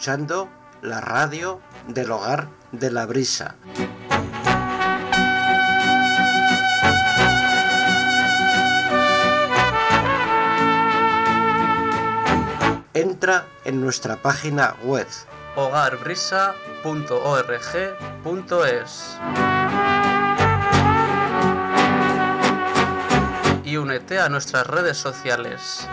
escuchando la radio del hogar de la brisa. Entra en nuestra página web hogarbrisa.org.es y únete a nuestras redes sociales.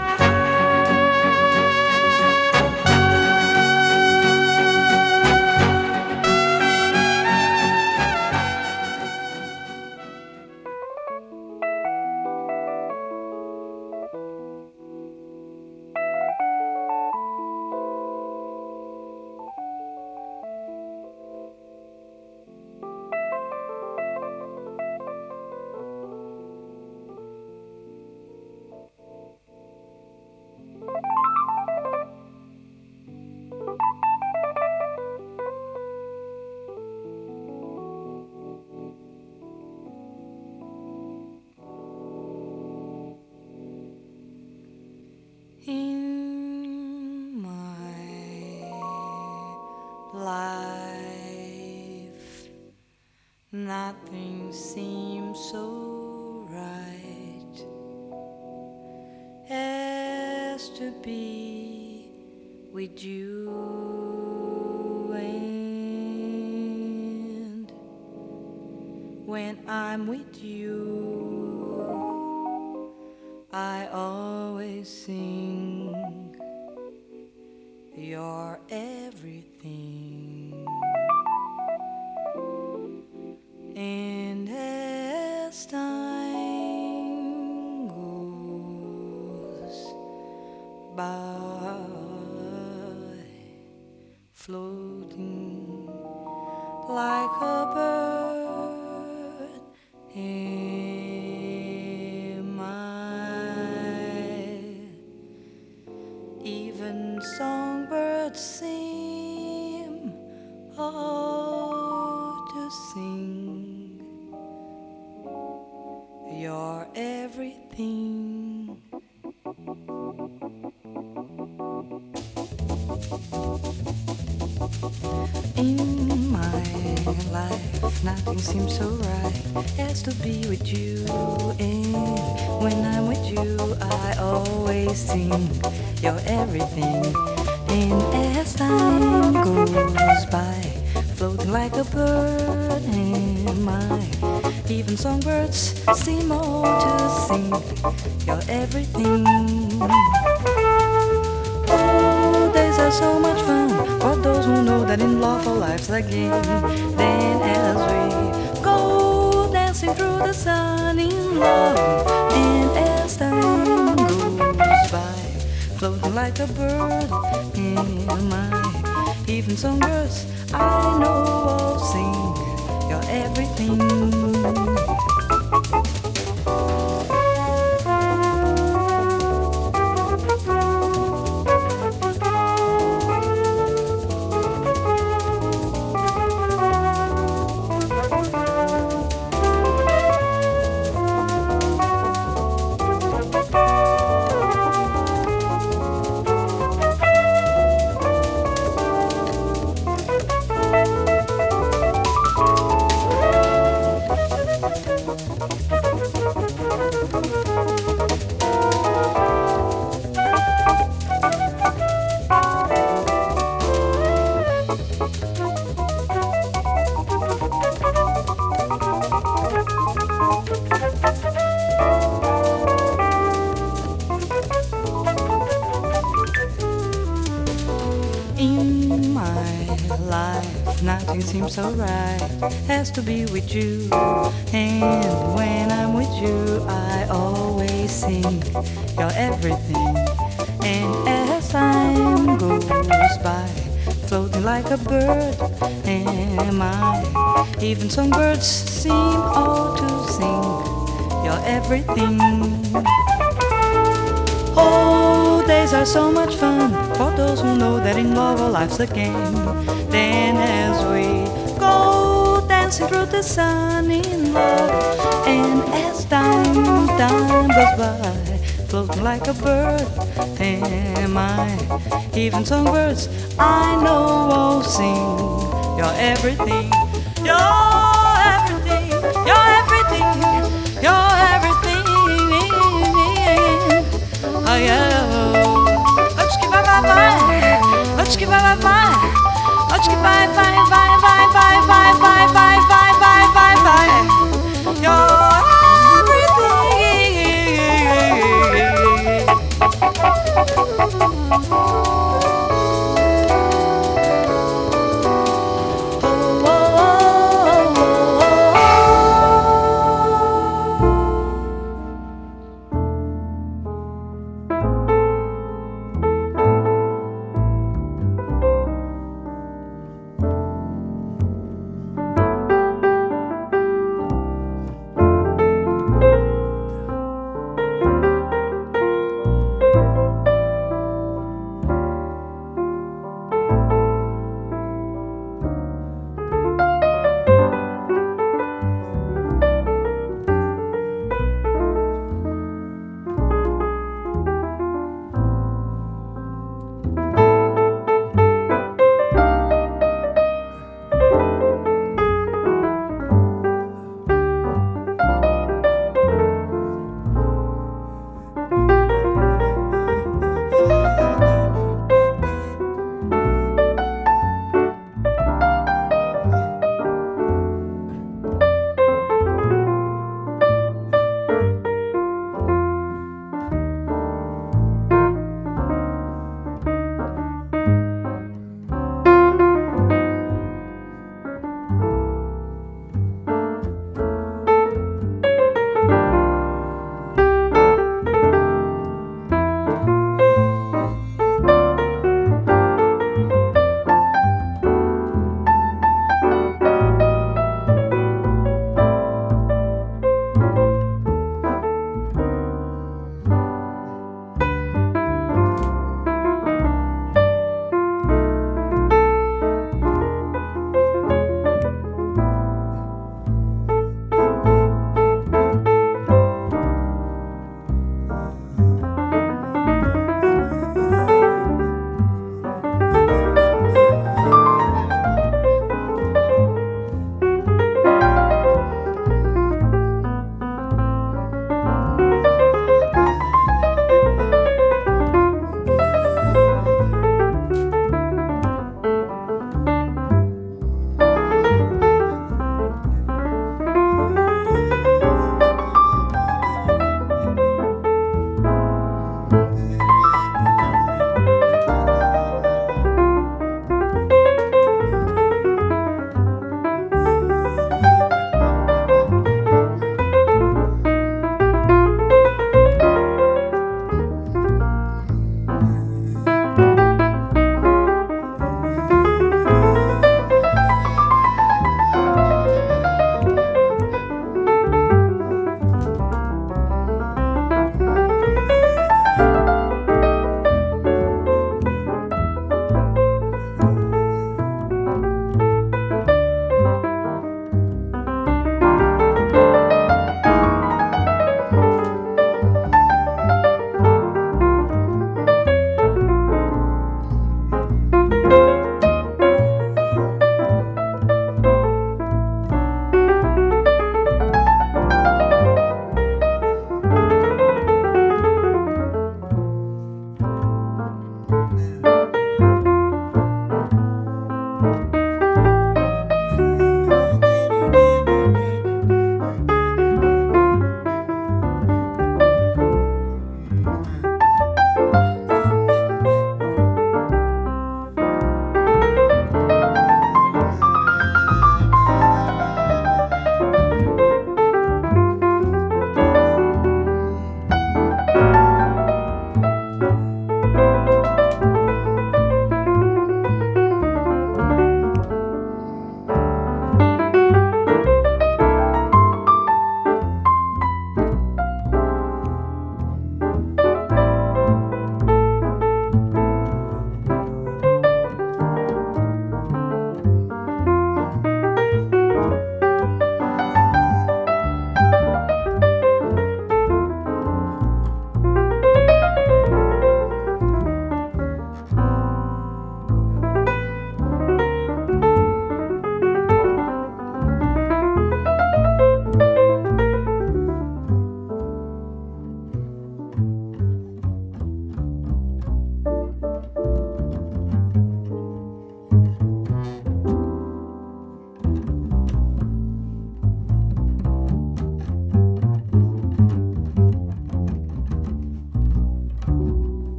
to be with you. And when I'm with you, I always think you're everything. And as time goes by, floating like a bird, am I? Even some birds seem all to sing you're everything. Oh, days are so much fun for those who know that in love, life's a game dancing through the sun in love. And as time, time goes by, floating like a bird, am I. Even songbirds I know all sing. You're everything, you're everything, you're everything, you're everything. Oh yeah. Let's give up our mind. Let's give up our mind. Acho que vai, vai, vai, vai, vai, vai, vai, vai, vai, vai, vai, vai. You're everything.